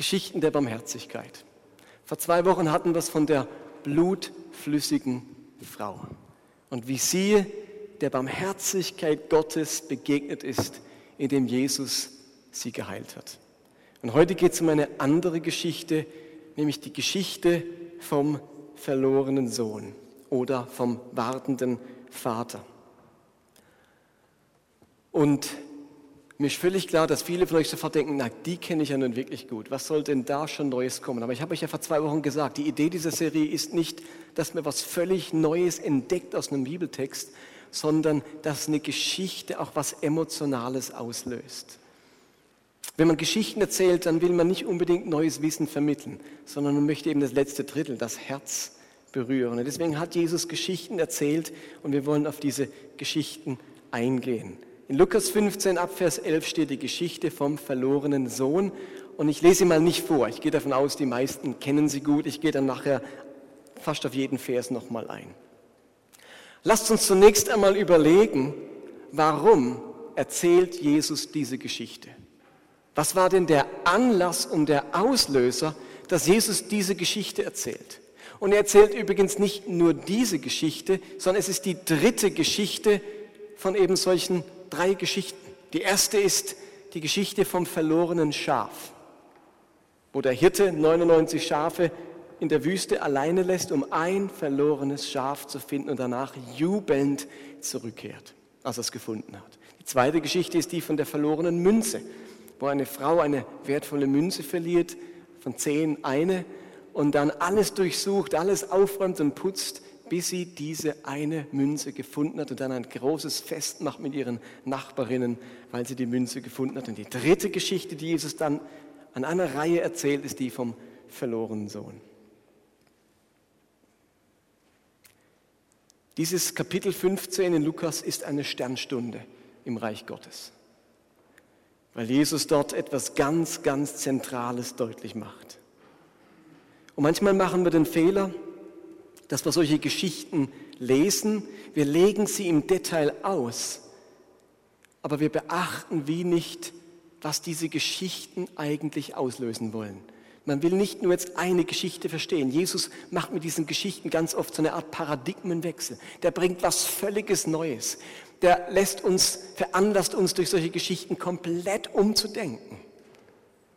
Geschichten der Barmherzigkeit. Vor zwei Wochen hatten wir es von der blutflüssigen Frau und wie sie der Barmherzigkeit Gottes begegnet ist, indem Jesus sie geheilt hat. Und heute geht es um eine andere Geschichte, nämlich die Geschichte vom verlorenen Sohn oder vom wartenden Vater. Und mir ist völlig klar, dass viele von euch sofort denken, na, die kenne ich ja nun wirklich gut. Was soll denn da schon Neues kommen? Aber ich habe euch ja vor zwei Wochen gesagt, die Idee dieser Serie ist nicht, dass man was völlig Neues entdeckt aus einem Bibeltext, sondern dass eine Geschichte auch was Emotionales auslöst. Wenn man Geschichten erzählt, dann will man nicht unbedingt neues Wissen vermitteln, sondern man möchte eben das letzte Drittel, das Herz berühren. Und deswegen hat Jesus Geschichten erzählt und wir wollen auf diese Geschichten eingehen. In Lukas 15 ab Vers 11 steht die Geschichte vom verlorenen Sohn und ich lese sie mal nicht vor. Ich gehe davon aus, die meisten kennen sie gut. Ich gehe dann nachher fast auf jeden Vers nochmal ein. Lasst uns zunächst einmal überlegen, warum erzählt Jesus diese Geschichte? Was war denn der Anlass und der Auslöser, dass Jesus diese Geschichte erzählt? Und er erzählt übrigens nicht nur diese Geschichte, sondern es ist die dritte Geschichte von eben solchen drei Geschichten. Die erste ist die Geschichte vom verlorenen Schaf, wo der Hirte 99 Schafe in der Wüste alleine lässt, um ein verlorenes Schaf zu finden und danach jubelnd zurückkehrt, als er es gefunden hat. Die zweite Geschichte ist die von der verlorenen Münze, wo eine Frau eine wertvolle Münze verliert, von zehn eine, und dann alles durchsucht, alles aufräumt und putzt, bis sie diese eine Münze gefunden hat und dann ein großes Fest macht mit ihren Nachbarinnen, weil sie die Münze gefunden hat. Und die dritte Geschichte, die Jesus dann an einer Reihe erzählt, ist die vom verlorenen Sohn. Dieses Kapitel 15 in Lukas ist eine Sternstunde im Reich Gottes, weil Jesus dort etwas ganz, ganz Zentrales deutlich macht. Und manchmal machen wir den Fehler, dass wir solche Geschichten lesen, wir legen sie im Detail aus, aber wir beachten wie nicht, was diese Geschichten eigentlich auslösen wollen. Man will nicht nur jetzt eine Geschichte verstehen. Jesus macht mit diesen Geschichten ganz oft so eine Art Paradigmenwechsel. Der bringt was völliges Neues. Der lässt uns, veranlasst uns durch solche Geschichten komplett umzudenken.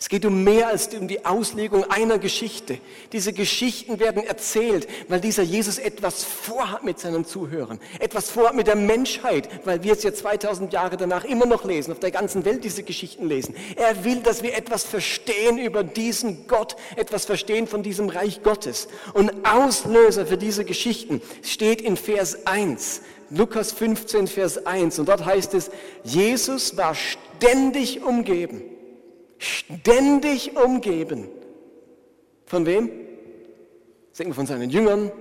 Es geht um mehr als um die Auslegung einer Geschichte. Diese Geschichten werden erzählt, weil dieser Jesus etwas vorhat mit seinen Zuhörern, etwas vorhat mit der Menschheit, weil wir es ja 2000 Jahre danach immer noch lesen, auf der ganzen Welt diese Geschichten lesen. Er will, dass wir etwas verstehen über diesen Gott, etwas verstehen von diesem Reich Gottes. Und Auslöser für diese Geschichten steht in Vers 1. Lukas 15, Vers 1. Und dort heißt es, Jesus war ständig umgeben Ständig umgeben. Von wem? Denken wir von seinen Jüngern,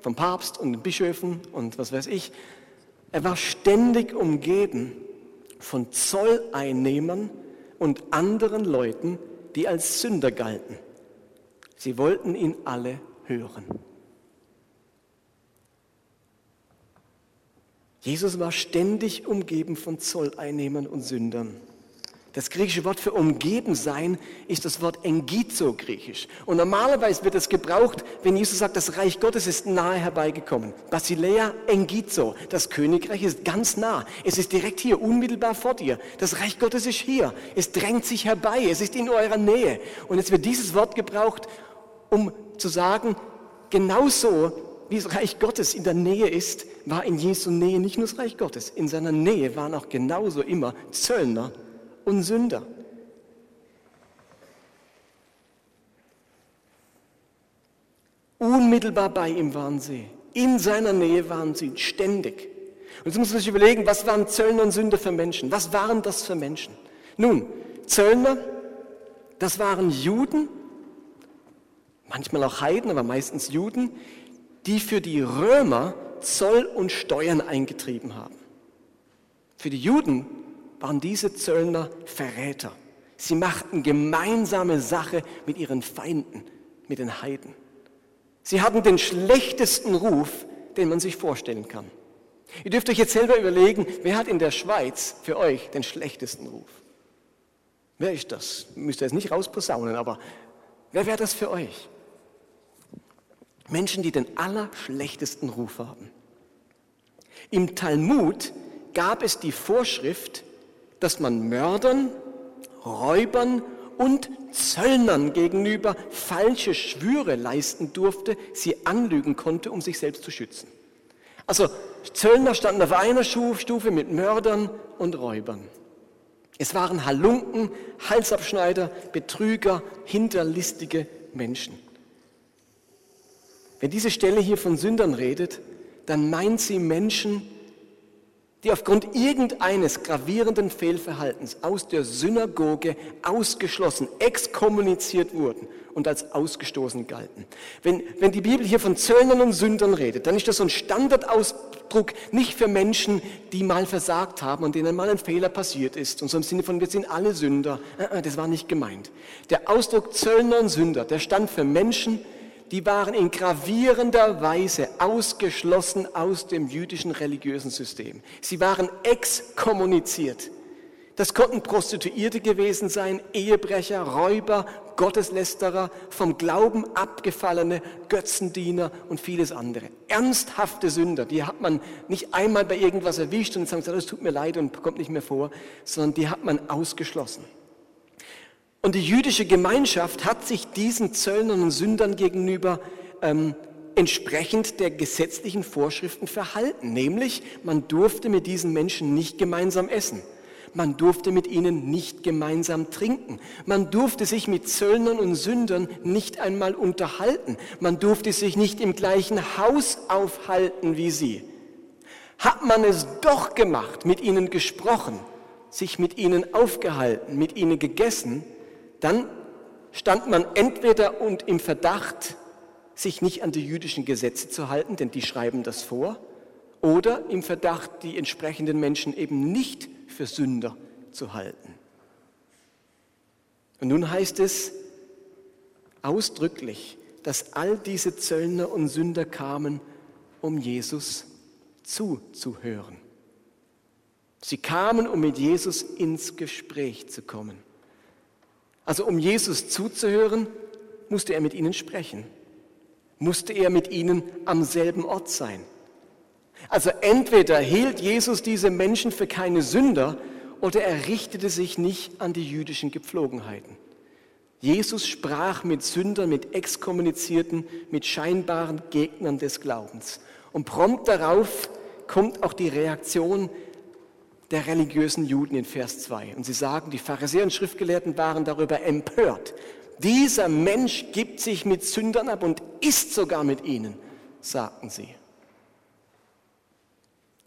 vom Papst und den Bischöfen und was weiß ich. Er war ständig umgeben von Zolleinnehmern und anderen Leuten, die als Sünder galten. Sie wollten ihn alle hören. Jesus war ständig umgeben von Zolleinnehmern und Sündern. Das griechische Wort für umgeben sein ist das Wort engizo griechisch. Und normalerweise wird es gebraucht, wenn Jesus sagt, das Reich Gottes ist nahe herbeigekommen. Basilea engizo. Das Königreich ist ganz nah. Es ist direkt hier, unmittelbar vor dir. Das Reich Gottes ist hier. Es drängt sich herbei. Es ist in eurer Nähe. Und jetzt wird dieses Wort gebraucht, um zu sagen, genauso wie das Reich Gottes in der Nähe ist, war in Jesu Nähe nicht nur das Reich Gottes. In seiner Nähe waren auch genauso immer Zöllner und Sünder. Unmittelbar bei ihm waren sie. In seiner Nähe waren sie ständig. Und jetzt muss man sich überlegen, was waren Zöllner und Sünder für Menschen? Was waren das für Menschen? Nun, Zöllner, das waren Juden, manchmal auch Heiden, aber meistens Juden, die für die Römer Zoll und Steuern eingetrieben haben. Für die Juden waren diese Zöllner Verräter. Sie machten gemeinsame Sache mit ihren Feinden, mit den Heiden. Sie hatten den schlechtesten Ruf, den man sich vorstellen kann. Ihr dürft euch jetzt selber überlegen, wer hat in der Schweiz für euch den schlechtesten Ruf? Wer ist das? Müsst ihr jetzt nicht rausposaunen, aber wer wäre das für euch? Menschen, die den allerschlechtesten Ruf haben. Im Talmud gab es die Vorschrift, dass man Mördern, Räubern und Zöllnern gegenüber falsche Schwüre leisten durfte, sie anlügen konnte, um sich selbst zu schützen. Also Zöllner standen auf einer Stufe mit Mördern und Räubern. Es waren Halunken, Halsabschneider, Betrüger, hinterlistige Menschen. Wenn diese Stelle hier von Sündern redet, dann meint sie Menschen, die aufgrund irgendeines gravierenden Fehlverhaltens aus der Synagoge ausgeschlossen, exkommuniziert wurden und als ausgestoßen galten. Wenn, wenn die Bibel hier von Zöllnern und Sündern redet, dann ist das so ein Standardausdruck nicht für Menschen, die mal versagt haben und denen mal ein Fehler passiert ist und so im Sinne von, wir sind alle Sünder. Äh, äh, das war nicht gemeint. Der Ausdruck Zöllner und Sünder, der stand für Menschen, die waren in gravierender Weise ausgeschlossen aus dem jüdischen religiösen System. Sie waren exkommuniziert. Das konnten Prostituierte gewesen sein, Ehebrecher, Räuber, Gotteslästerer, vom Glauben abgefallene Götzendiener und vieles andere. Ernsthafte Sünder, die hat man nicht einmal bei irgendwas erwischt und sagt, es tut mir leid und kommt nicht mehr vor, sondern die hat man ausgeschlossen. Und die jüdische Gemeinschaft hat sich diesen Zöllnern und Sündern gegenüber ähm, entsprechend der gesetzlichen Vorschriften verhalten. Nämlich, man durfte mit diesen Menschen nicht gemeinsam essen. Man durfte mit ihnen nicht gemeinsam trinken. Man durfte sich mit Zöllnern und Sündern nicht einmal unterhalten. Man durfte sich nicht im gleichen Haus aufhalten wie sie. Hat man es doch gemacht, mit ihnen gesprochen, sich mit ihnen aufgehalten, mit ihnen gegessen, dann stand man entweder und im Verdacht, sich nicht an die jüdischen Gesetze zu halten, denn die schreiben das vor, oder im Verdacht, die entsprechenden Menschen eben nicht für Sünder zu halten. Und nun heißt es ausdrücklich, dass all diese Zöllner und Sünder kamen, um Jesus zuzuhören. Sie kamen, um mit Jesus ins Gespräch zu kommen. Also um Jesus zuzuhören, musste er mit ihnen sprechen, musste er mit ihnen am selben Ort sein. Also entweder hielt Jesus diese Menschen für keine Sünder oder er richtete sich nicht an die jüdischen Gepflogenheiten. Jesus sprach mit Sündern, mit Exkommunizierten, mit scheinbaren Gegnern des Glaubens. Und prompt darauf kommt auch die Reaktion der religiösen Juden in Vers 2. Und sie sagen, die Pharisäer und Schriftgelehrten waren darüber empört. Dieser Mensch gibt sich mit Sündern ab und isst sogar mit ihnen, sagten sie.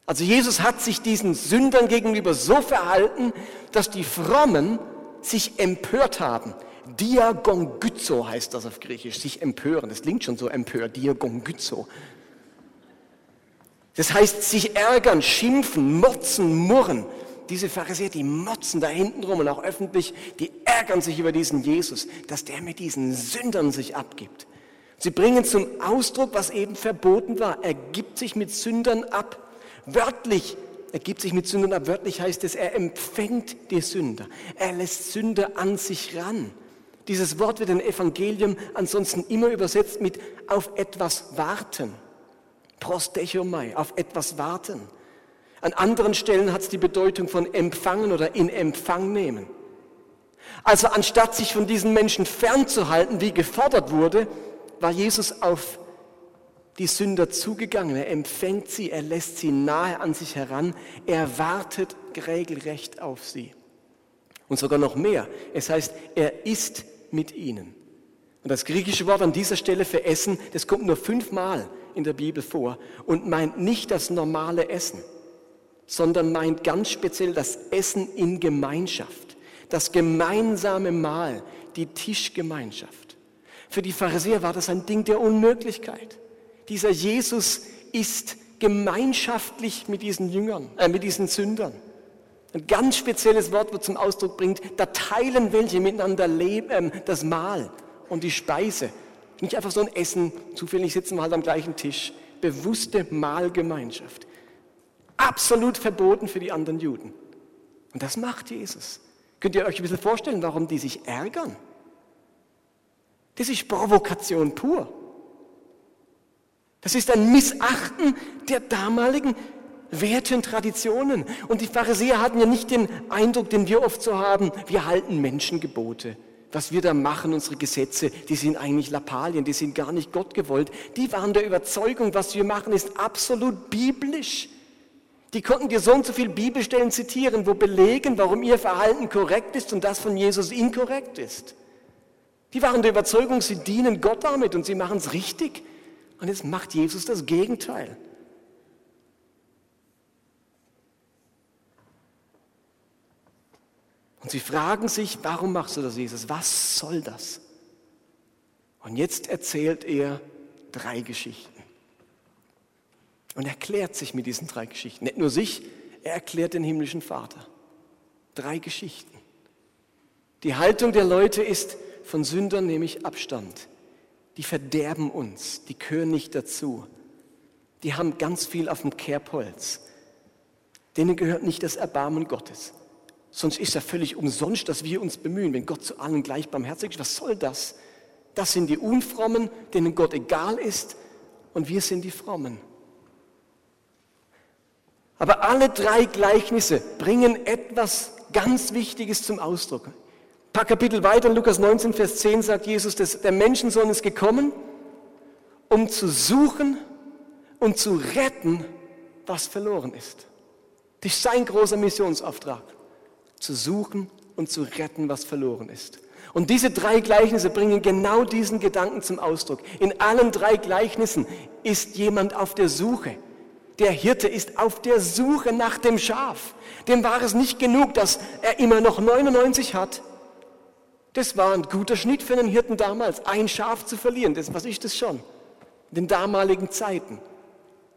Also Jesus hat sich diesen Sündern gegenüber so verhalten, dass die Frommen sich empört haben. Diagongyzo heißt das auf Griechisch, sich empören. Das klingt schon so empört, Diagongyzo. Das heißt, sich ärgern, schimpfen, motzen, murren. Diese Pharisäer, die motzen da hinten rum und auch öffentlich, die ärgern sich über diesen Jesus, dass der mit diesen Sündern sich abgibt. Sie bringen zum Ausdruck, was eben verboten war. Er gibt sich mit Sündern ab. Wörtlich, er gibt sich mit Sündern ab. Wörtlich heißt es, er empfängt die Sünder. Er lässt Sünder an sich ran. Dieses Wort wird im Evangelium ansonsten immer übersetzt mit auf etwas warten. Prostechomai, auf etwas warten. An anderen Stellen hat es die Bedeutung von empfangen oder in Empfang nehmen. Also anstatt sich von diesen Menschen fernzuhalten, wie gefordert wurde, war Jesus auf die Sünder zugegangen. Er empfängt sie, er lässt sie nahe an sich heran, er wartet regelrecht auf sie. Und sogar noch mehr. Es heißt, er ist mit ihnen. Und das griechische Wort an dieser Stelle für Essen, das kommt nur fünfmal in der Bibel vor und meint nicht das normale Essen, sondern meint ganz speziell das Essen in Gemeinschaft, das gemeinsame Mahl, die Tischgemeinschaft. Für die Pharisäer war das ein Ding der Unmöglichkeit. Dieser Jesus ist gemeinschaftlich mit diesen Jüngern, äh, mit diesen Sündern. Ein ganz spezielles Wort, das zum Ausdruck bringt, da teilen welche miteinander leben, äh, das Mahl und die Speise. Nicht einfach so ein Essen, zufällig sitzen wir halt am gleichen Tisch. Bewusste Mahlgemeinschaft. Absolut verboten für die anderen Juden. Und das macht Jesus. Könnt ihr euch ein bisschen vorstellen, warum die sich ärgern? Das ist Provokation pur. Das ist ein Missachten der damaligen Werte und Traditionen. Und die Pharisäer hatten ja nicht den Eindruck, den wir oft so haben, wir halten Menschengebote. Was wir da machen, unsere Gesetze, die sind eigentlich Lappalien, die sind gar nicht Gott gewollt. Die waren der Überzeugung, was wir machen, ist absolut biblisch. Die konnten dir so und so viele Bibelstellen zitieren, wo belegen, warum ihr Verhalten korrekt ist und das von Jesus inkorrekt ist. Die waren der Überzeugung, sie dienen Gott damit und sie machen es richtig. Und jetzt macht Jesus das Gegenteil. Und sie fragen sich, warum machst du das, Jesus? Was soll das? Und jetzt erzählt er drei Geschichten. Und erklärt sich mit diesen drei Geschichten. Nicht nur sich, er erklärt den himmlischen Vater. Drei Geschichten. Die Haltung der Leute ist, von Sündern nehme ich Abstand. Die verderben uns, die gehören nicht dazu. Die haben ganz viel auf dem Kerbholz. Denen gehört nicht das Erbarmen Gottes. Sonst ist ja völlig umsonst, dass wir uns bemühen, wenn Gott zu allen gleich barmherzig ist. Was soll das? Das sind die Unfrommen, denen Gott egal ist, und wir sind die Frommen. Aber alle drei Gleichnisse bringen etwas ganz Wichtiges zum Ausdruck. Ein paar Kapitel weiter, Lukas 19, Vers 10 sagt Jesus, dass der Menschensohn ist gekommen, um zu suchen und zu retten, was verloren ist. Das ist sein großer Missionsauftrag, zu suchen und zu retten, was verloren ist. Und diese drei Gleichnisse bringen genau diesen Gedanken zum Ausdruck. In allen drei Gleichnissen ist jemand auf der Suche. Der Hirte ist auf der Suche nach dem Schaf. Dem war es nicht genug, dass er immer noch 99 hat. Das war ein guter Schnitt für einen Hirten damals, ein Schaf zu verlieren. Das, was ist das schon? In den damaligen Zeiten.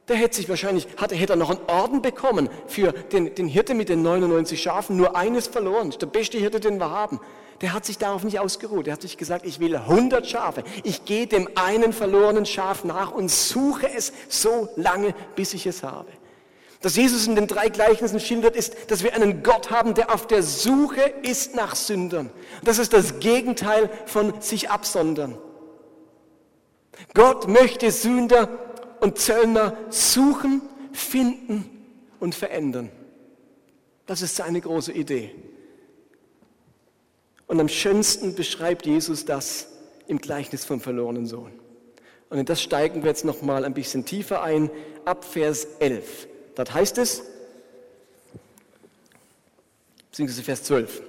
Der hätte sich wahrscheinlich, hatte, hätte er noch einen Orden bekommen für den, den Hirte mit den 99 Schafen, nur eines verloren. Der beste Hirte, den wir haben der hat sich darauf nicht ausgeruht. Er hat sich gesagt, ich will 100 Schafe. Ich gehe dem einen verlorenen Schaf nach und suche es so lange, bis ich es habe. Was Jesus in den drei Gleichnissen schildert, ist, dass wir einen Gott haben, der auf der Suche ist nach Sündern. Das ist das Gegenteil von sich absondern. Gott möchte Sünder und Zöllner suchen, finden und verändern. Das ist seine große Idee. Und am schönsten beschreibt Jesus das im Gleichnis vom verlorenen Sohn. Und in das steigen wir jetzt noch mal ein bisschen tiefer ein, ab Vers 11. Dort heißt es, beziehungsweise Vers 12,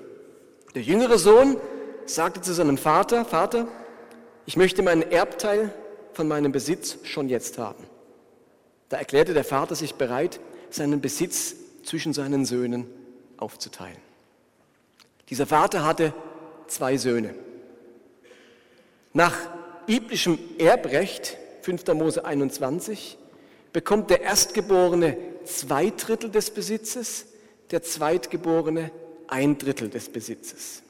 der jüngere Sohn sagte zu seinem Vater, Vater, ich möchte meinen Erbteil von meinem Besitz schon jetzt haben. Da erklärte der Vater sich bereit, seinen Besitz zwischen seinen Söhnen aufzuteilen. Dieser Vater hatte zwei Söhne. Nach biblischem Erbrecht, 5. Mose 21, bekommt der Erstgeborene zwei Drittel des Besitzes, der Zweitgeborene ein Drittel des Besitzes.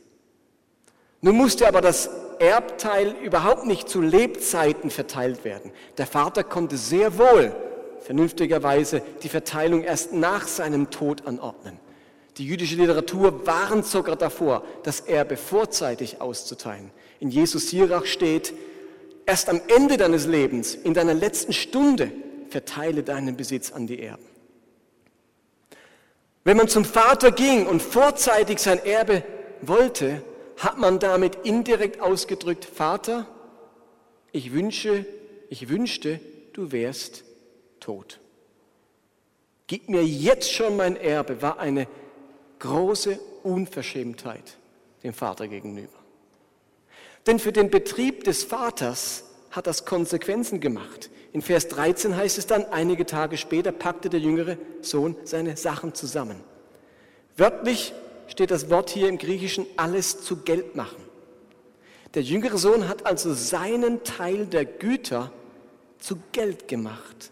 Nun musste aber das Erbteil überhaupt nicht zu Lebzeiten verteilt werden. Der Vater konnte sehr wohl vernünftigerweise die Verteilung erst nach seinem Tod anordnen. Die jüdische Literatur warnt sogar davor, das Erbe vorzeitig auszuteilen. In Jesus Sirach steht, erst am Ende deines Lebens, in deiner letzten Stunde, verteile deinen Besitz an die Erben. Wenn man zum Vater ging und vorzeitig sein Erbe wollte, hat man damit indirekt ausgedrückt, Vater, ich wünsche, ich wünschte, du wärst tot. Gib mir jetzt schon mein Erbe, war eine große Unverschämtheit dem Vater gegenüber. Denn für den Betrieb des Vaters hat das Konsequenzen gemacht. In Vers 13 heißt es dann, einige Tage später packte der jüngere Sohn seine Sachen zusammen. Wörtlich steht das Wort hier im Griechischen alles zu Geld machen. Der jüngere Sohn hat also seinen Teil der Güter zu Geld gemacht.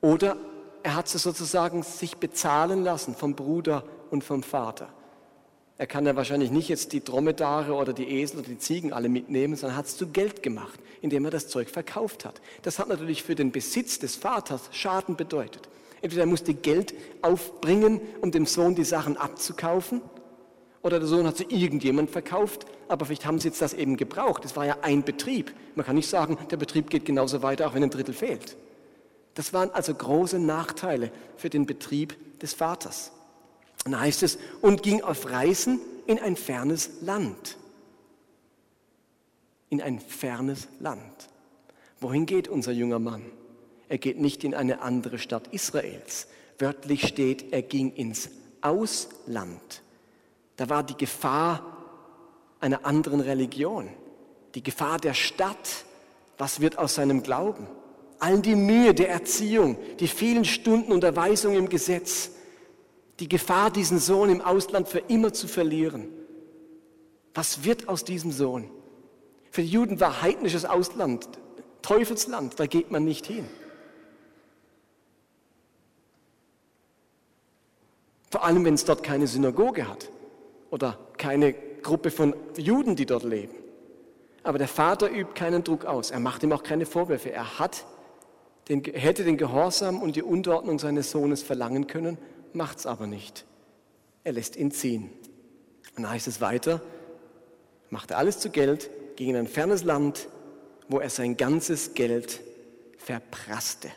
Oder er hat sie sozusagen sich bezahlen lassen vom Bruder und vom Vater. Er kann ja wahrscheinlich nicht jetzt die Dromedare oder die Esel oder die Ziegen alle mitnehmen, sondern hat es zu Geld gemacht, indem er das Zeug verkauft hat. Das hat natürlich für den Besitz des Vaters Schaden bedeutet. Entweder er musste Geld aufbringen, um dem Sohn die Sachen abzukaufen, Oder der Sohn hat sie irgendjemand verkauft, aber vielleicht haben sie jetzt das eben gebraucht. Es war ja ein Betrieb. Man kann nicht sagen, der Betrieb geht genauso weiter, auch wenn ein Drittel fehlt. Das waren also große Nachteile für den Betrieb des Vaters. dann heißt es, und ging auf Reisen in ein fernes Land. In ein fernes Land. Wohin geht unser junger Mann? Er geht nicht in eine andere Stadt Israels. Wörtlich steht, er ging ins Ausland. Da war die Gefahr einer anderen Religion, die Gefahr der Stadt. Was wird aus seinem Glauben? All die Mühe der Erziehung, die vielen Stunden Unterweisung im Gesetz, die Gefahr, diesen Sohn im Ausland für immer zu verlieren. Was wird aus diesem Sohn? Für die Juden war heidnisches Ausland, Teufelsland, da geht man nicht hin. Vor allem, wenn es dort keine Synagoge hat oder keine Gruppe von Juden, die dort leben. Aber der Vater übt keinen Druck aus. Er macht ihm auch keine Vorwürfe. Er hat den, hätte den Gehorsam und die Unterordnung seines Sohnes verlangen können, macht es aber nicht. Er lässt ihn ziehen. Und dann heißt es weiter, machte alles zu Geld, ging in ein fernes Land, wo er sein ganzes Geld verprasste.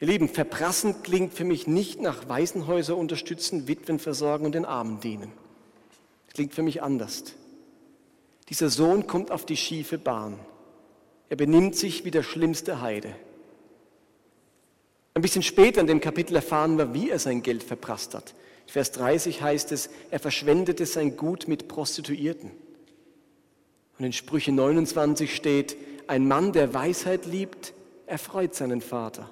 Ihr Lieben, verprassen klingt für mich nicht nach Waisenhäuser unterstützen, Witwen versorgen und den Armen dienen. Klingt für mich anders. Dieser Sohn kommt auf die schiefe Bahn. Er benimmt sich wie der schlimmste Heide. Ein bisschen später in dem Kapitel erfahren wir, wie er sein Geld verprasst hat. Vers 30 heißt es, er verschwendete sein Gut mit Prostituierten. Und in Sprüche 29 steht, ein Mann, der Weisheit liebt, erfreut seinen Vater.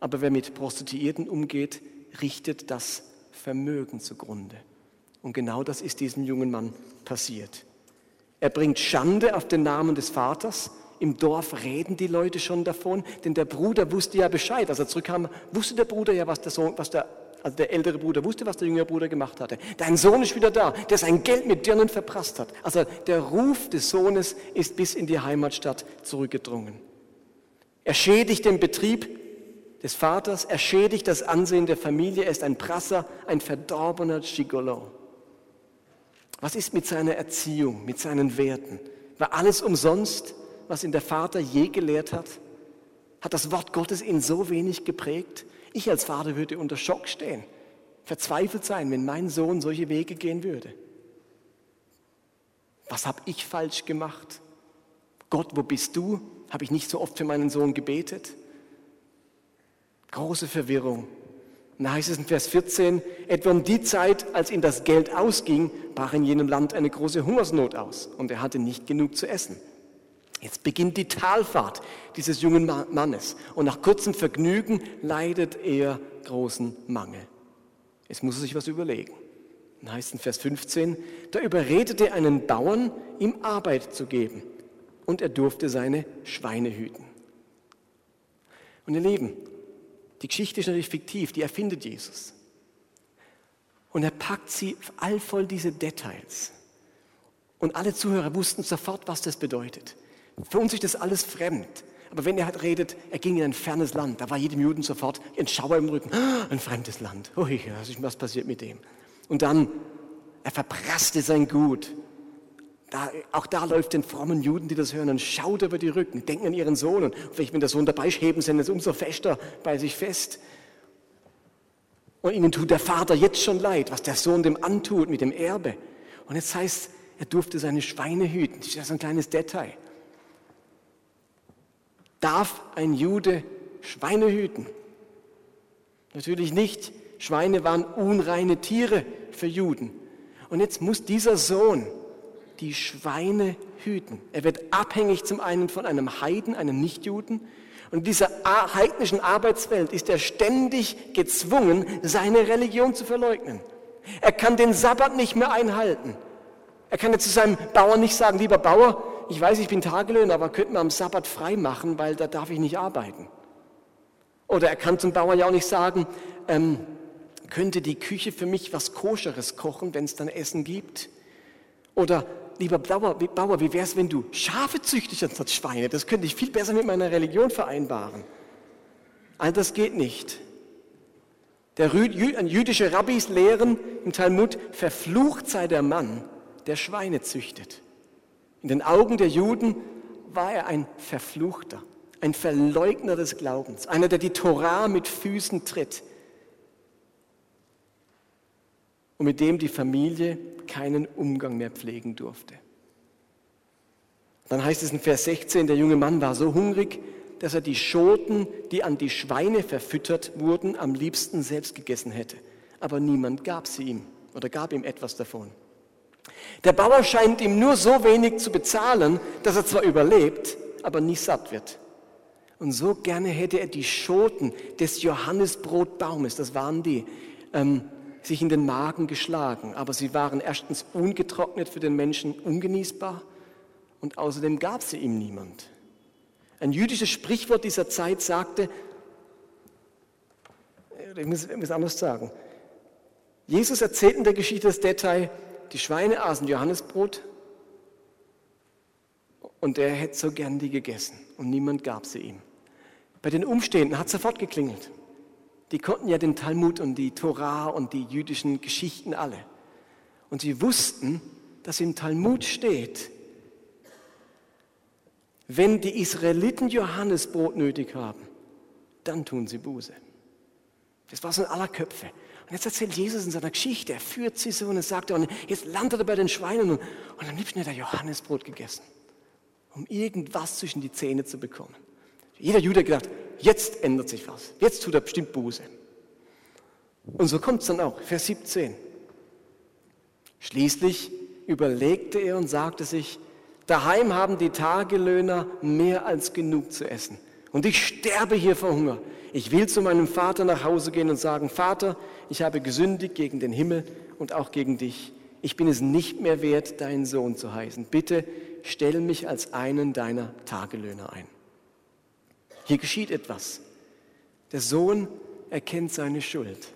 Aber wer mit Prostituierten umgeht, richtet das Vermögen zugrunde. Und genau das ist diesem jungen Mann passiert. Er bringt Schande auf den Namen des Vaters. Im Dorf reden die Leute schon davon, denn der Bruder wusste ja Bescheid. Als er zurückkam, wusste der Bruder ja, was der, Sohn, was der, also der ältere Bruder wusste, was der jüngere Bruder gemacht hatte. Dein Sohn ist wieder da, der sein Geld mit Dirnen verprasst hat. Also der Ruf des Sohnes ist bis in die Heimatstadt zurückgedrungen. Er schädigt den Betrieb des Vaters, er schädigt das Ansehen der Familie, er ist ein Prasser, ein verdorbener Gigolo. Was ist mit seiner Erziehung, mit seinen Werten? War alles umsonst, was ihn der Vater je gelehrt hat? Hat das Wort Gottes ihn so wenig geprägt? Ich als Vater würde unter Schock stehen, verzweifelt sein, wenn mein Sohn solche Wege gehen würde. Was habe ich falsch gemacht? Gott, wo bist du? Habe ich nicht so oft für meinen Sohn gebetet? Große Verwirrung. Und da heißt es in Vers 14, etwa um die Zeit, als ihm das Geld ausging, brach in jenem Land eine große Hungersnot aus und er hatte nicht genug zu essen. Jetzt beginnt die Talfahrt dieses jungen Mannes und nach kurzem Vergnügen leidet er großen Mangel. Jetzt muss er sich was überlegen. Dann heißt es in Vers 15, da überredete einen Bauern, ihm Arbeit zu geben und er durfte seine Schweine hüten. Und ihr Lieben, die Geschichte ist natürlich fiktiv, die erfindet Jesus. Und er packt sie all voll diese Details. Und alle Zuhörer wussten sofort, was das bedeutet. Für uns ist das alles fremd. Aber wenn er halt redet, er ging in ein fernes Land, da war jedem Juden sofort ein Schauer im Rücken. Ah, ein fremdes Land. Ui, was passiert mit dem? Und dann, er verprasste sein Gut. Auch da läuft den frommen Juden, die das hören, und schaut über die Rücken, denken an ihren Sohn. Und vielleicht, wenn der Sohn dabei ist, heben sie es umso fester bei sich fest. Und ihnen tut der Vater jetzt schon leid, was der Sohn dem antut mit dem Erbe. Und jetzt heißt, er durfte seine Schweine hüten. Das ist ein kleines Detail. Darf ein Jude Schweine hüten? Natürlich nicht. Schweine waren unreine Tiere für Juden. Und jetzt muss dieser Sohn die Schweine hüten. Er wird abhängig zum einen von einem Heiden, einem Nichtjuden. Und in dieser heidnischen Arbeitswelt ist er ständig gezwungen, seine Religion zu verleugnen. Er kann den Sabbat nicht mehr einhalten. Er kann jetzt zu seinem Bauern nicht sagen, lieber Bauer, ich weiß, ich bin Tagelöhner, aber könnten wir am Sabbat frei machen, weil da darf ich nicht arbeiten. Oder er kann zum Bauern ja auch nicht sagen, ähm, könnte die Küche für mich was Koscheres kochen, wenn es dann Essen gibt? Oder lieber Bauer, Bauer wie wäre es, wenn du Schafe züchtest anstatt Schweine? Das könnte ich viel besser mit meiner Religion vereinbaren. All das geht nicht. Der jüdische Rabbis lehren im Talmud, verflucht sei der Mann, der Schweine züchtet. In den Augen der Juden war er ein Verfluchter, ein Verleugner des Glaubens, einer, der die Torah mit Füßen tritt und mit dem die Familie keinen Umgang mehr pflegen durfte. Dann heißt es in Vers 16, der junge Mann war so hungrig, dass er die Schoten, die an die Schweine verfüttert wurden, am liebsten selbst gegessen hätte. Aber niemand gab sie ihm oder gab ihm etwas davon. Der Bauer scheint ihm nur so wenig zu bezahlen, dass er zwar überlebt, aber nie satt wird. Und so gerne hätte er die Schoten des Johannesbrotbaumes, das waren die, ähm, sich in den Magen geschlagen. Aber sie waren erstens ungetrocknet für den Menschen ungenießbar und außerdem gab sie ihm niemand. Ein jüdisches Sprichwort dieser Zeit sagte, ich muss, ich muss anders sagen, Jesus erzählt in der Geschichte das Detail, die Schweine aßen Johannesbrot und er hätte so gern die gegessen und niemand gab sie ihm. Bei den Umstehenden hat sofort geklingelt. Die konnten ja den Talmud und die Torah und die jüdischen Geschichten alle. Und sie wussten, dass im Talmud steht, wenn die Israeliten Johannesbrot nötig haben, dann tun sie Buße. Das war so in aller Köpfe. Und jetzt erzählt Jesus in seiner Geschichte, er führt sie so und er sagt, und jetzt landet er bei den Schweinen und, und am liebsten hat er Johannesbrot gegessen, um irgendwas zwischen die Zähne zu bekommen. Jeder Jude hat gedacht, jetzt ändert sich was, jetzt tut er bestimmt Buße. Und so kommt es dann auch, Vers 17. Schließlich überlegte er und sagte sich, Daheim haben die Tagelöhner mehr als genug zu essen. Und ich sterbe hier vor Hunger. Ich will zu meinem Vater nach Hause gehen und sagen, Vater, ich habe gesündigt gegen den Himmel und auch gegen dich. Ich bin es nicht mehr wert, deinen Sohn zu heißen. Bitte stell mich als einen deiner Tagelöhner ein. Hier geschieht etwas. Der Sohn erkennt seine Schuld.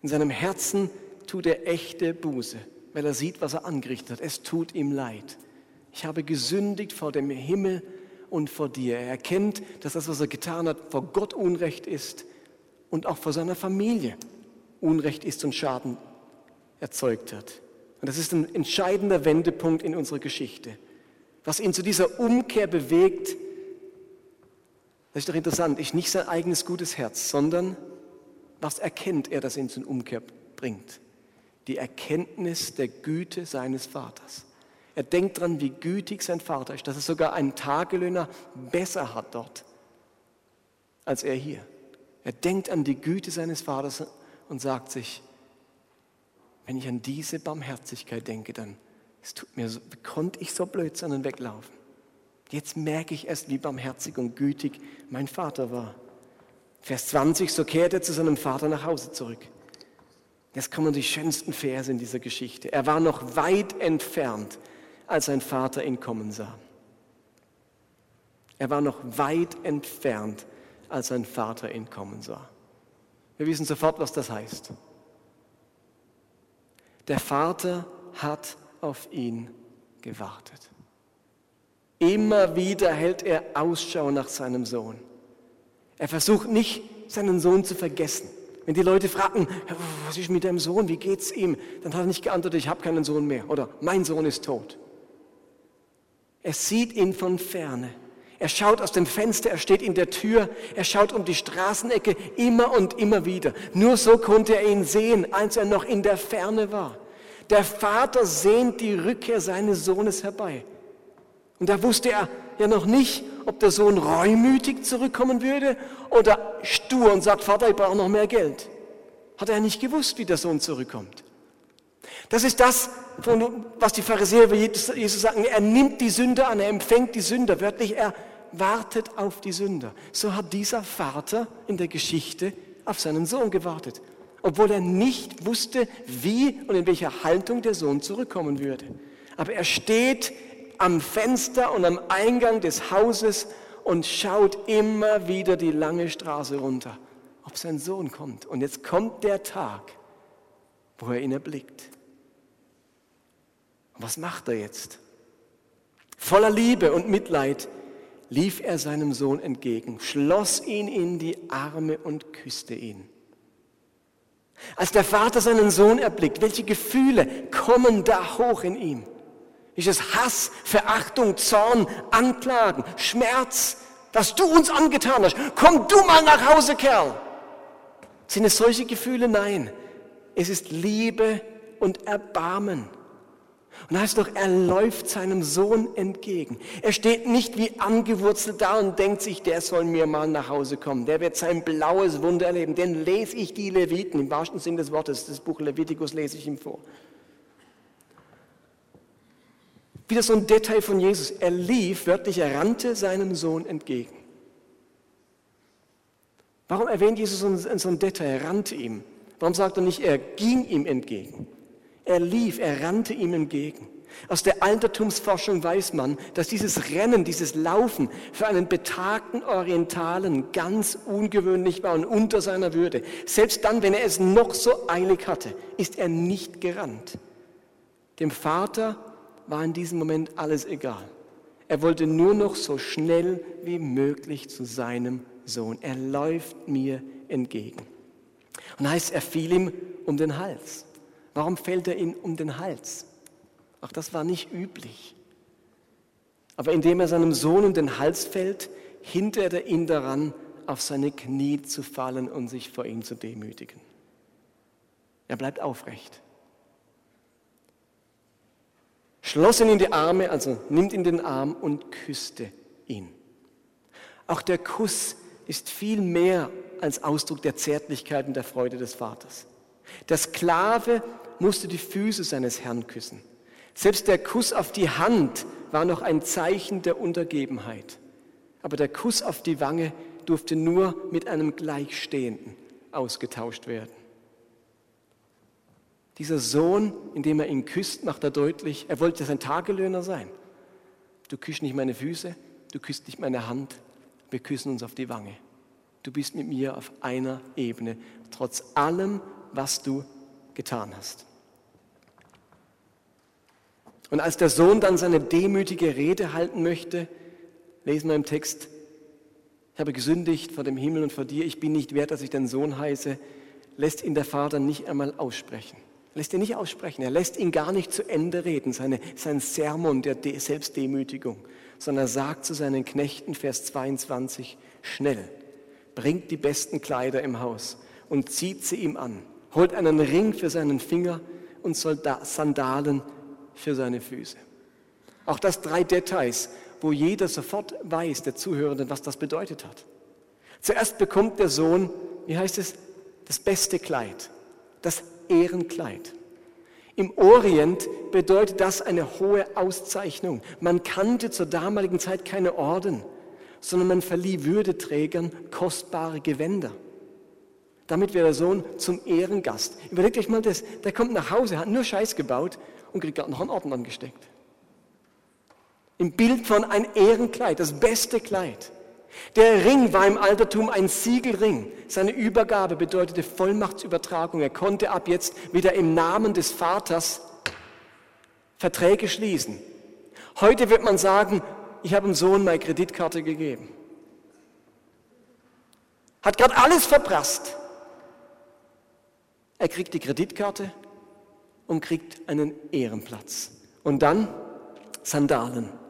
In seinem Herzen tut er echte Buße, weil er sieht, was er angerichtet hat. Es tut ihm leid. Ich habe gesündigt vor dem Himmel und vor dir. Er erkennt, dass das, was er getan hat, vor Gott Unrecht ist und auch vor seiner Familie Unrecht ist und Schaden erzeugt hat. Und das ist ein entscheidender Wendepunkt in unserer Geschichte. Was ihn zu dieser Umkehr bewegt, das ist doch interessant, ist nicht sein eigenes gutes Herz, sondern was erkennt er, das ihn zur Umkehr bringt? Die Erkenntnis der Güte seines Vaters. Er denkt daran, wie gütig sein Vater ist, dass er sogar einen Tagelöhner besser hat dort als er hier. Er denkt an die Güte seines Vaters und sagt sich, wenn ich an diese Barmherzigkeit denke, dann es tut mir so, konnte ich so blöd sein und weglaufen? Jetzt merke ich erst, wie barmherzig und gütig mein Vater war. Vers 20, so kehrt er zu seinem Vater nach Hause zurück. Jetzt kommen die schönsten Verse in dieser Geschichte. Er war noch weit entfernt als sein Vater ihn kommen sah. Er war noch weit entfernt, als sein Vater ihn kommen sah. Wir wissen sofort, was das heißt. Der Vater hat auf ihn gewartet. Immer wieder hält er Ausschau nach seinem Sohn. Er versucht nicht, seinen Sohn zu vergessen. Wenn die Leute fragen, was ist mit deinem Sohn, wie geht's ihm, dann hat er nicht geantwortet, ich habe keinen Sohn mehr oder mein Sohn ist tot. Er sieht ihn von ferne. Er schaut aus dem Fenster, er steht in der Tür, er schaut um die Straßenecke immer und immer wieder. Nur so konnte er ihn sehen, als er noch in der Ferne war. Der Vater sehnt die Rückkehr seines Sohnes herbei. Und da wusste er ja noch nicht, ob der Sohn reumütig zurückkommen würde oder stur und sagt, Vater, ich brauche noch mehr Geld. Hat er nicht gewusst, wie der Sohn zurückkommt. Das ist das, was die Pharisäer über Jesus sagen. Er nimmt die Sünder an, er empfängt die Sünder. Wörtlich, er wartet auf die Sünder. So hat dieser Vater in der Geschichte auf seinen Sohn gewartet, obwohl er nicht wusste, wie und in welcher Haltung der Sohn zurückkommen würde. Aber er steht am Fenster und am Eingang des Hauses und schaut immer wieder die lange Straße runter, ob sein Sohn kommt. Und jetzt kommt der Tag, wo er ihn erblickt. Was macht er jetzt? Voller Liebe und Mitleid lief er seinem Sohn entgegen, schloss ihn in die Arme und küsste ihn. Als der Vater seinen Sohn erblickt, welche Gefühle kommen da hoch in ihm? Ist es Hass, Verachtung, Zorn, Anklagen, Schmerz, was du uns angetan hast? Komm du mal nach Hause, Kerl! Sind es solche Gefühle? Nein. Es ist Liebe und Erbarmen. Und heißt doch, er läuft seinem Sohn entgegen. Er steht nicht wie angewurzelt da und denkt sich, der soll mir mal nach Hause kommen. Der wird sein blaues Wunder erleben. Den lese ich die Leviten, im wahrsten Sinn des Wortes, das Buch Levitikus lese ich ihm vor. Wieder so ein Detail von Jesus. Er lief, wörtlich, er rannte seinem Sohn entgegen. Warum erwähnt Jesus so ein Detail? Er rannte ihm. Warum sagt er nicht, er ging ihm entgegen? Er lief, er rannte ihm entgegen. Aus der Altertumsforschung weiß man, dass dieses Rennen, dieses Laufen für einen betagten Orientalen ganz ungewöhnlich war und unter seiner Würde. Selbst dann, wenn er es noch so eilig hatte, ist er nicht gerannt. Dem Vater war in diesem Moment alles egal. Er wollte nur noch so schnell wie möglich zu seinem Sohn. Er läuft mir entgegen. Und heißt, er fiel ihm um den Hals. Warum fällt er ihm um den Hals? Ach, das war nicht üblich. Aber indem er seinem Sohn um den Hals fällt, hindert er ihn daran, auf seine Knie zu fallen und sich vor ihm zu demütigen. Er bleibt aufrecht. Schloss ihn in die Arme, also nimmt ihn den Arm und küsste ihn. Auch der Kuss ist viel mehr als Ausdruck der Zärtlichkeit und der Freude des Vaters. Der Sklave musste die Füße seines Herrn küssen. Selbst der Kuss auf die Hand war noch ein Zeichen der Untergebenheit. Aber der Kuss auf die Wange durfte nur mit einem Gleichstehenden ausgetauscht werden. Dieser Sohn, indem er ihn küsst, macht er deutlich, er wollte sein Tagelöhner sein. Du küsst nicht meine Füße, du küsst nicht meine Hand, wir küssen uns auf die Wange. Du bist mit mir auf einer Ebene, trotz allem, was du getan hast. Und als der Sohn dann seine demütige Rede halten möchte, lesen wir im Text, ich habe gesündigt vor dem Himmel und vor dir, ich bin nicht wert, dass ich dein Sohn heiße, lässt ihn der Vater nicht einmal aussprechen. Lässt ihn nicht aussprechen, er lässt ihn gar nicht zu Ende reden, seine, sein Sermon der De Selbstdemütigung, sondern er sagt zu seinen Knechten, Vers 22, schnell, bringt die besten Kleider im Haus und zieht sie ihm an holt einen Ring für seinen Finger und Sandalen für seine Füße. Auch das drei Details, wo jeder sofort weiß, der Zuhörende, was das bedeutet hat. Zuerst bekommt der Sohn, wie heißt es, das beste Kleid, das Ehrenkleid. Im Orient bedeutet das eine hohe Auszeichnung. Man kannte zur damaligen Zeit keine Orden, sondern man verlieh Würdeträgern kostbare Gewänder. Damit wird der Sohn zum Ehrengast. Überlegt euch mal das. Der kommt nach Hause, hat nur Scheiß gebaut und kriegt gerade noch einen Orden angesteckt. Im Bild von ein Ehrenkleid, das beste Kleid. Der Ring war im Altertum ein Siegelring. Seine Übergabe bedeutete Vollmachtsübertragung. Er konnte ab jetzt wieder im Namen des Vaters Verträge schließen. Heute wird man sagen, ich habe dem Sohn meine Kreditkarte gegeben. Hat gerade alles verprasst. Er kriegt die Kreditkarte und kriegt einen Ehrenplatz. Und dann Sandalen.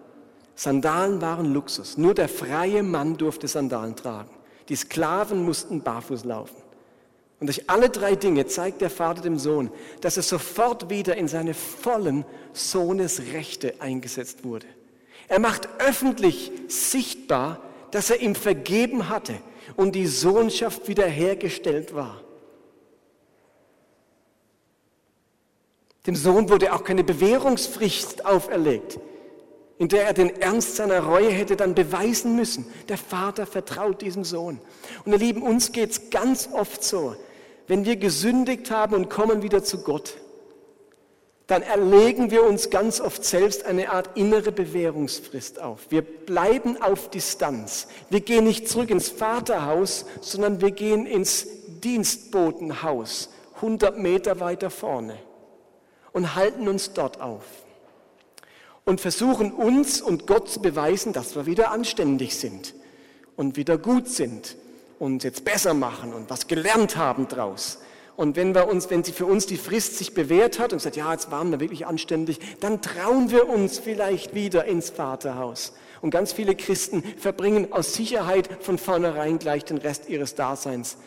Sandalen waren Luxus. Nur der freie Mann durfte Sandalen tragen. Die Sklaven mussten barfuß laufen. Und durch alle drei Dinge zeigt der Vater dem Sohn, dass er sofort wieder in seine vollen Sohnesrechte eingesetzt wurde. Er macht öffentlich sichtbar, dass er ihm vergeben hatte und die Sohnschaft wiederhergestellt war. Dem Sohn wurde auch keine Bewährungsfrist auferlegt, in der er den Ernst seiner Reue hätte dann beweisen müssen. Der Vater vertraut diesem Sohn. Und ihr Lieben, uns geht es ganz oft so, wenn wir gesündigt haben und kommen wieder zu Gott, dann erlegen wir uns ganz oft selbst eine Art innere Bewährungsfrist auf. Wir bleiben auf Distanz. Wir gehen nicht zurück ins Vaterhaus, sondern wir gehen ins Dienstbotenhaus, 100 Meter weiter vorne und halten uns dort auf und versuchen uns und Gott zu beweisen, dass wir wieder anständig sind und wieder gut sind und jetzt besser machen und was gelernt haben draus. Und wenn, wir uns, wenn sie für uns die Frist sich bewährt hat und sagt, ja, jetzt waren wir wirklich anständig, dann trauen wir uns vielleicht wieder ins Vaterhaus. Und ganz viele Christen verbringen aus Sicherheit von vornherein gleich den Rest ihres Daseins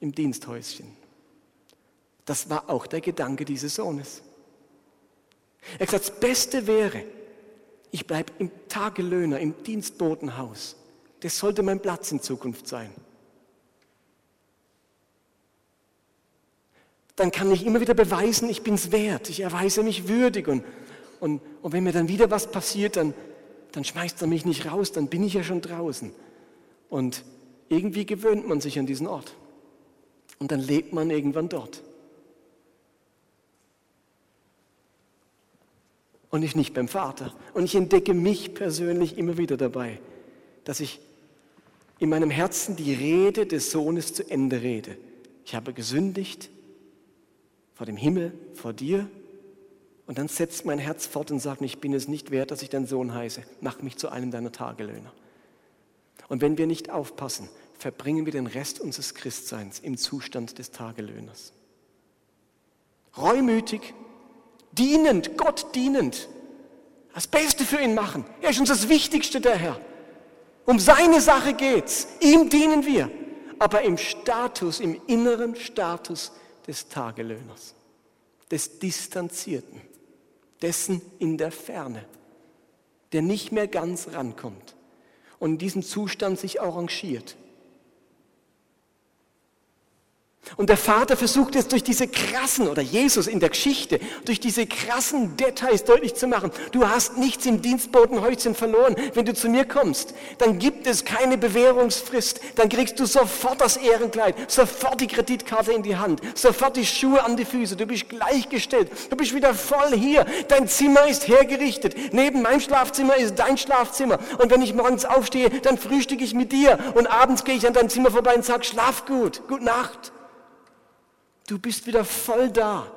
im Diensthäuschen. Das war auch der Gedanke dieses Sohnes. Er hat gesagt, das Beste wäre, ich bleibe im Tagelöhner, im Dienstbotenhaus. Das sollte mein Platz in Zukunft sein. Dann kann ich immer wieder beweisen, ich bin es wert, ich erweise mich würdig. Und, und, und wenn mir dann wieder was passiert, dann, dann schmeißt er mich nicht raus, dann bin ich ja schon draußen. Und irgendwie gewöhnt man sich an diesen Ort. Und dann lebt man irgendwann dort. Und ich nicht beim Vater. Und ich entdecke mich persönlich immer wieder dabei, dass ich in meinem Herzen die Rede des Sohnes zu Ende rede. Ich habe gesündigt vor dem Himmel, vor dir. Und dann setzt mein Herz fort und sagt, ich bin es nicht wert, dass ich dein Sohn heiße. Mach mich zu einem deiner Tagelöhner. Und wenn wir nicht aufpassen, verbringen wir den Rest unseres Christseins im Zustand des Tagelöhners. Reumütig, dienend, Gott dienend, das Beste für ihn machen. Er ist uns das Wichtigste, der Herr. Um seine Sache geht's. Ihm dienen wir. Aber im Status, im inneren Status des Tagelöhners, des Distanzierten, dessen in der Ferne, der nicht mehr ganz rankommt und in diesem Zustand sich arrangiert und der Vater versucht jetzt durch diese krassen, oder Jesus in der Geschichte, durch diese krassen Details deutlich zu machen, du hast nichts im Dienstbotenhäuschen verloren. Wenn du zu mir kommst, dann gibt es keine Bewährungsfrist. Dann kriegst du sofort das Ehrenkleid, sofort die Kreditkarte in die Hand, sofort die Schuhe an die Füße. Du bist gleichgestellt. Du bist wieder voll hier. Dein Zimmer ist hergerichtet. Neben meinem Schlafzimmer ist dein Schlafzimmer. Und wenn ich morgens aufstehe, dann frühstücke ich mit dir. Und abends gehe ich an dein Zimmer vorbei und sage, schlaf gut, gute Nacht. Du bist wieder voll da.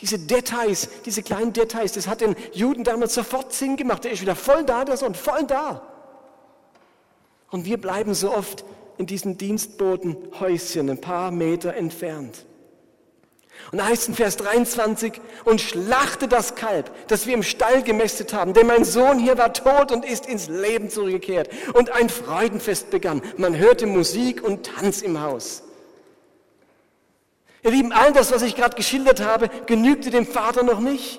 Diese Details, diese kleinen Details, das hat den Juden damals sofort Sinn gemacht. Der ist wieder voll da, der Sohn, voll da. Und wir bleiben so oft in diesem Dienstbotenhäuschen ein paar Meter entfernt. Und da heißt in Vers 23, und schlachte das Kalb, das wir im Stall gemästet haben, denn mein Sohn hier war tot und ist ins Leben zurückgekehrt. Und ein Freudenfest begann. Man hörte Musik und Tanz im Haus. Ihr Lieben, all das, was ich gerade geschildert habe, genügte dem Vater noch nicht.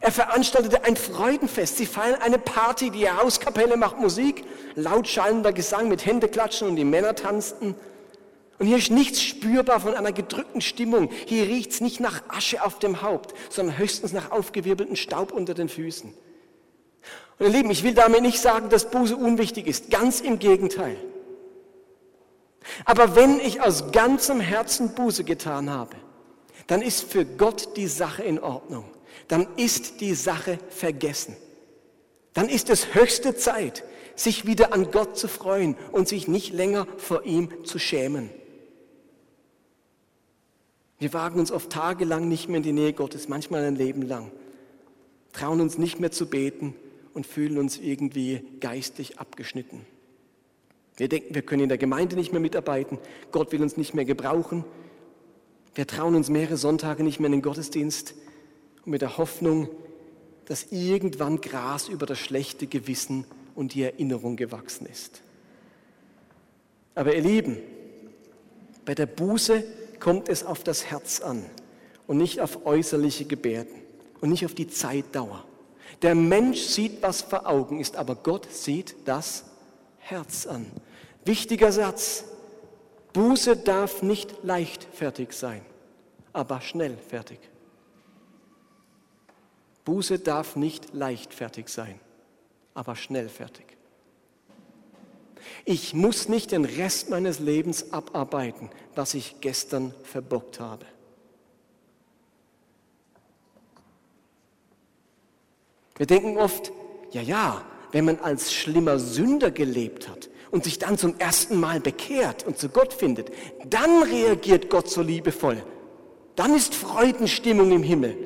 Er veranstaltete ein Freudenfest. Sie feiern eine Party, die Hauskapelle macht Musik, laut schallender Gesang mit Händeklatschen und die Männer tanzten. Und hier ist nichts spürbar von einer gedrückten Stimmung. Hier riecht es nicht nach Asche auf dem Haupt, sondern höchstens nach aufgewirbelten Staub unter den Füßen. Und ihr Lieben, ich will damit nicht sagen, dass Buße unwichtig ist. Ganz im Gegenteil. Aber wenn ich aus ganzem Herzen Buße getan habe, dann ist für Gott die Sache in Ordnung. Dann ist die Sache vergessen. Dann ist es höchste Zeit, sich wieder an Gott zu freuen und sich nicht länger vor ihm zu schämen. Wir wagen uns oft tagelang nicht mehr in die Nähe Gottes, manchmal ein Leben lang, trauen uns nicht mehr zu beten und fühlen uns irgendwie geistig abgeschnitten. Wir denken, wir können in der Gemeinde nicht mehr mitarbeiten, Gott will uns nicht mehr gebrauchen. Wir trauen uns mehrere Sonntage nicht mehr in den Gottesdienst und mit der Hoffnung, dass irgendwann Gras über das schlechte Gewissen und die Erinnerung gewachsen ist. Aber ihr Lieben, bei der Buße kommt es auf das Herz an und nicht auf äußerliche Gebärden und nicht auf die Zeitdauer. Der Mensch sieht, was vor Augen ist, aber Gott sieht das Herz an. Wichtiger Satz. Buße darf nicht leichtfertig sein, aber schnell fertig. Buße darf nicht leichtfertig sein, aber schnell fertig. Ich muss nicht den Rest meines Lebens abarbeiten, was ich gestern verbockt habe. Wir denken oft, ja, ja, wenn man als schlimmer Sünder gelebt hat und sich dann zum ersten Mal bekehrt und zu Gott findet, dann reagiert Gott so liebevoll. Dann ist Freudenstimmung im Himmel.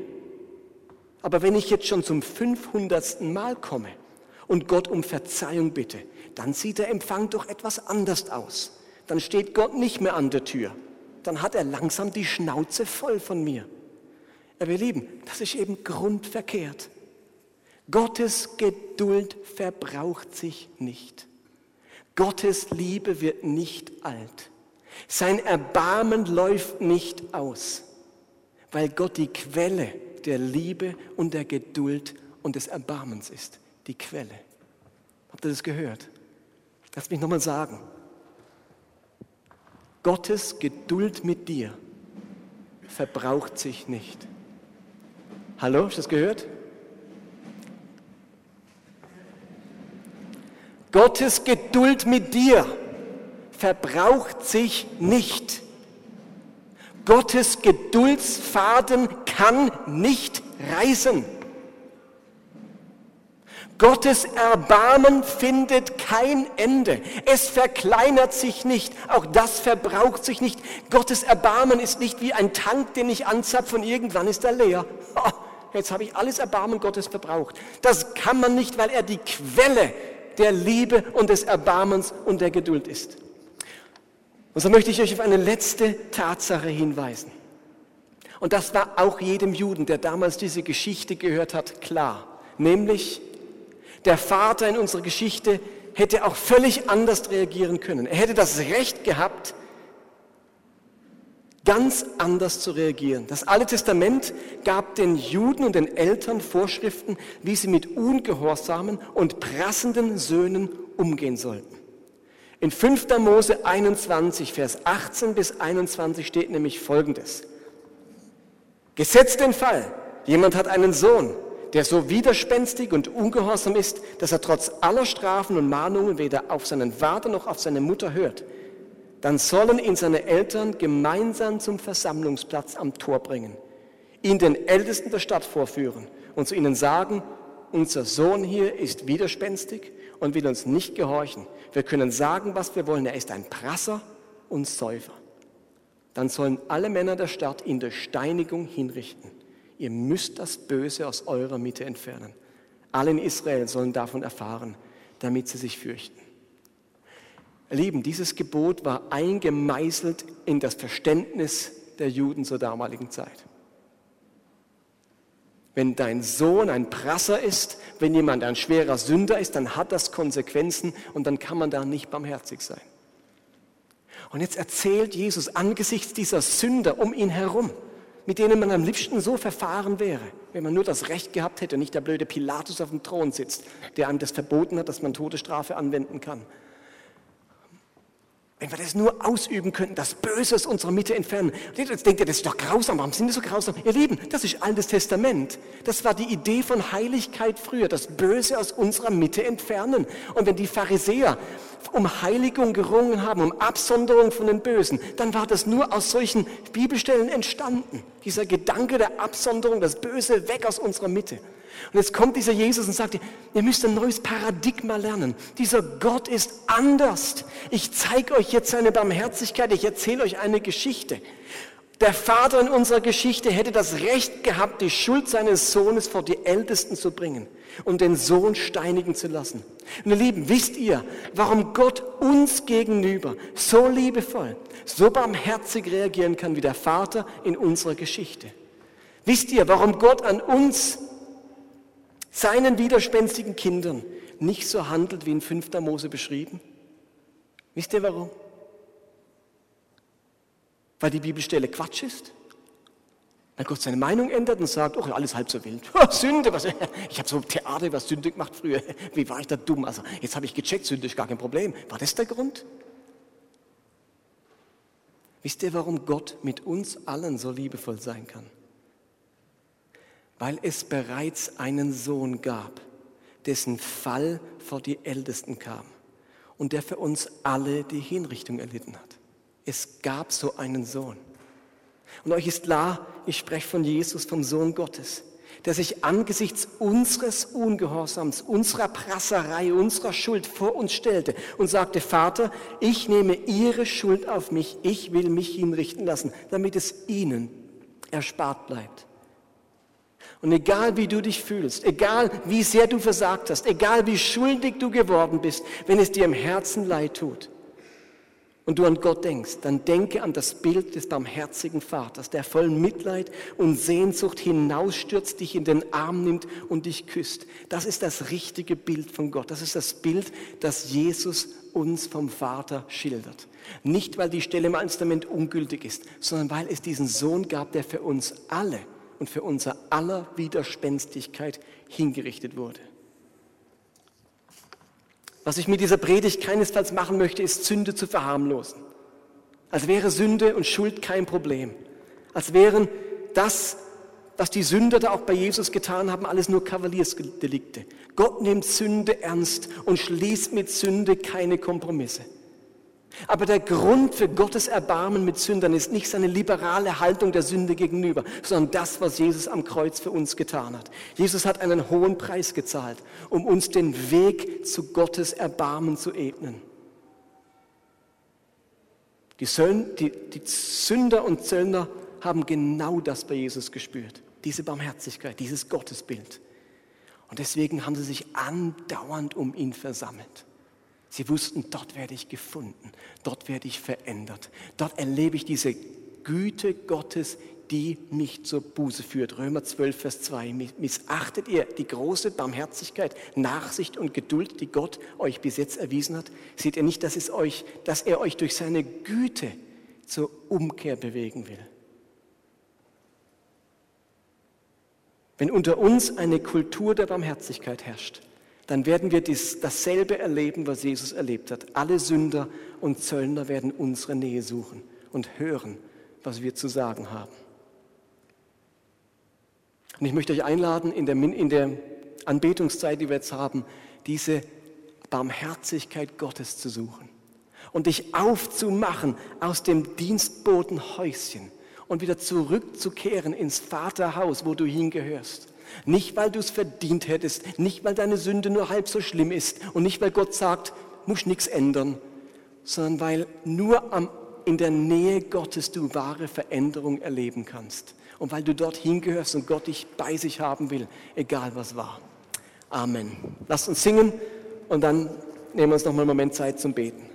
Aber wenn ich jetzt schon zum 500. Mal komme und Gott um Verzeihung bitte, dann sieht der Empfang doch etwas anders aus. Dann steht Gott nicht mehr an der Tür. dann hat er langsam die Schnauze voll von mir. Aber ihr Lieben, das ist eben grundverkehrt. Gottes Geduld verbraucht sich nicht. Gottes Liebe wird nicht alt. Sein Erbarmen läuft nicht aus, weil Gott die Quelle der Liebe und der Geduld und des Erbarmens ist. Die Quelle. Habt ihr das gehört? Lass mich nochmal sagen. Gottes Geduld mit dir verbraucht sich nicht. Hallo, hast du das gehört? Gottes Geduld mit dir verbraucht sich nicht. Gottes Geduldsfaden kann nicht reißen. Gottes Erbarmen findet kein Ende. Es verkleinert sich nicht. Auch das verbraucht sich nicht. Gottes Erbarmen ist nicht wie ein Tank, den ich anzapfe und irgendwann ist er leer. Oh, jetzt habe ich alles Erbarmen Gottes verbraucht. Das kann man nicht, weil er die Quelle der Liebe und des Erbarmens und der Geduld ist. Und so möchte ich euch auf eine letzte Tatsache hinweisen. Und das war auch jedem Juden, der damals diese Geschichte gehört hat, klar. Nämlich, der Vater in unserer Geschichte hätte auch völlig anders reagieren können. Er hätte das Recht gehabt, ganz anders zu reagieren. Das Alte Testament gab den Juden und den Eltern Vorschriften, wie sie mit ungehorsamen und prassenden Söhnen umgehen sollten. In 5. Mose 21, Vers 18 bis 21 steht nämlich Folgendes. Gesetzt den Fall, jemand hat einen Sohn, der so widerspenstig und ungehorsam ist, dass er trotz aller Strafen und Mahnungen weder auf seinen Vater noch auf seine Mutter hört dann sollen ihn seine Eltern gemeinsam zum Versammlungsplatz am Tor bringen, ihn den Ältesten der Stadt vorführen und zu ihnen sagen, unser Sohn hier ist widerspenstig und will uns nicht gehorchen. Wir können sagen, was wir wollen. Er ist ein Prasser und Säufer. Dann sollen alle Männer der Stadt ihn durch Steinigung hinrichten. Ihr müsst das Böse aus eurer Mitte entfernen. Alle in Israel sollen davon erfahren, damit sie sich fürchten. Lieben, dieses Gebot war eingemeißelt in das Verständnis der Juden zur damaligen Zeit. Wenn dein Sohn ein Prasser ist, wenn jemand ein schwerer Sünder ist, dann hat das Konsequenzen und dann kann man da nicht barmherzig sein. Und jetzt erzählt Jesus angesichts dieser Sünder um ihn herum, mit denen man am liebsten so verfahren wäre, wenn man nur das Recht gehabt hätte nicht der blöde Pilatus auf dem Thron sitzt, der einem das verboten hat, dass man Todesstrafe anwenden kann. Wenn wir das nur ausüben könnten, das Böse aus unserer Mitte entfernen. Jetzt denkt ihr, das ist doch grausam, warum sind wir so grausam? Ihr Lieben, das ist Altes Testament. Das war die Idee von Heiligkeit früher, das Böse aus unserer Mitte entfernen. Und wenn die Pharisäer um Heiligung gerungen haben, um Absonderung von den Bösen, dann war das nur aus solchen Bibelstellen entstanden. Dieser Gedanke der Absonderung, das Böse weg aus unserer Mitte. Und jetzt kommt dieser Jesus und sagt, ihr müsst ein neues Paradigma lernen. Dieser Gott ist anders. Ich zeige euch jetzt seine Barmherzigkeit, ich erzähle euch eine Geschichte. Der Vater in unserer Geschichte hätte das Recht gehabt, die Schuld seines Sohnes vor die Ältesten zu bringen und den Sohn steinigen zu lassen. Und ihr Lieben, wisst ihr, warum Gott uns gegenüber so liebevoll, so barmherzig reagieren kann wie der Vater in unserer Geschichte? Wisst ihr, warum Gott an uns seinen widerspenstigen Kindern nicht so handelt, wie in 5. Mose beschrieben? Wisst ihr warum? Weil die Bibelstelle Quatsch ist? Weil Gott seine Meinung ändert und sagt, oh, alles halb so wild. Oh, Sünde, was, ich habe so Theater, was Sünde gemacht früher. Wie war ich da dumm? Also jetzt habe ich gecheckt, Sünde ist gar kein Problem. War das der Grund? Wisst ihr, warum Gott mit uns allen so liebevoll sein kann? Weil es bereits einen Sohn gab, dessen Fall vor die Ältesten kam und der für uns alle die Hinrichtung erlitten hat. Es gab so einen Sohn. Und euch ist klar, ich spreche von Jesus, vom Sohn Gottes, der sich angesichts unseres Ungehorsams, unserer Prasserei, unserer Schuld vor uns stellte und sagte, Vater, ich nehme Ihre Schuld auf mich, ich will mich hinrichten lassen, damit es Ihnen erspart bleibt. Und egal wie du dich fühlst, egal wie sehr du versagt hast, egal wie schuldig du geworden bist, wenn es dir im Herzen leid tut, und du an Gott denkst, dann denke an das Bild des barmherzigen Vaters, der voll Mitleid und Sehnsucht hinausstürzt, dich in den Arm nimmt und dich küsst. Das ist das richtige Bild von Gott. Das ist das Bild, das Jesus uns vom Vater schildert. Nicht, weil die Stelle im Alten Testament ungültig ist, sondern weil es diesen Sohn gab, der für uns alle und für unser aller Widerspenstigkeit hingerichtet wurde. Was ich mit dieser Predigt keinesfalls machen möchte, ist Sünde zu verharmlosen. Als wäre Sünde und Schuld kein Problem. Als wären das, was die Sünder da auch bei Jesus getan haben, alles nur Kavaliersdelikte. Gott nimmt Sünde ernst und schließt mit Sünde keine Kompromisse. Aber der Grund für Gottes Erbarmen mit Sündern ist nicht seine liberale Haltung der Sünde gegenüber, sondern das, was Jesus am Kreuz für uns getan hat. Jesus hat einen hohen Preis gezahlt, um uns den Weg zu Gottes Erbarmen zu ebnen. Die, Sünder und Zöllner haben genau das bei Jesus gespürt, diese Barmherzigkeit, dieses Gottesbild. Und deswegen haben sie sich andauernd um ihn versammelt. Sie wussten, dort werde ich gefunden, dort werde ich verändert, dort erlebe ich diese Güte Gottes, die mich zur Buße führt. Römer 12, Vers 2. Missachtet ihr die große Barmherzigkeit, Nachsicht und Geduld, die Gott euch bis jetzt erwiesen hat? Seht ihr nicht, dass, es euch, dass er euch durch seine Güte zur Umkehr bewegen will? Wenn unter uns eine Kultur der Barmherzigkeit herrscht, dann werden wir dies, dasselbe erleben, was Jesus erlebt hat. Alle Sünder und Zöllner werden unsere Nähe suchen und hören, was wir zu sagen haben. Und ich möchte euch einladen, in der, in der Anbetungszeit, die wir jetzt haben, diese Barmherzigkeit Gottes zu suchen und dich aufzumachen aus dem Dienstbotenhäuschen und wieder zurückzukehren ins Vaterhaus, wo du hingehörst nicht, weil du es verdient hättest, nicht, weil deine Sünde nur halb so schlimm ist und nicht, weil Gott sagt, muss nichts ändern, sondern weil nur am, in der Nähe Gottes du wahre Veränderung erleben kannst. Und weil du dorthin gehörst und Gott dich bei sich haben will, egal was war. Amen. Lasst uns singen und dann nehmen wir uns noch mal einen Moment Zeit zum Beten.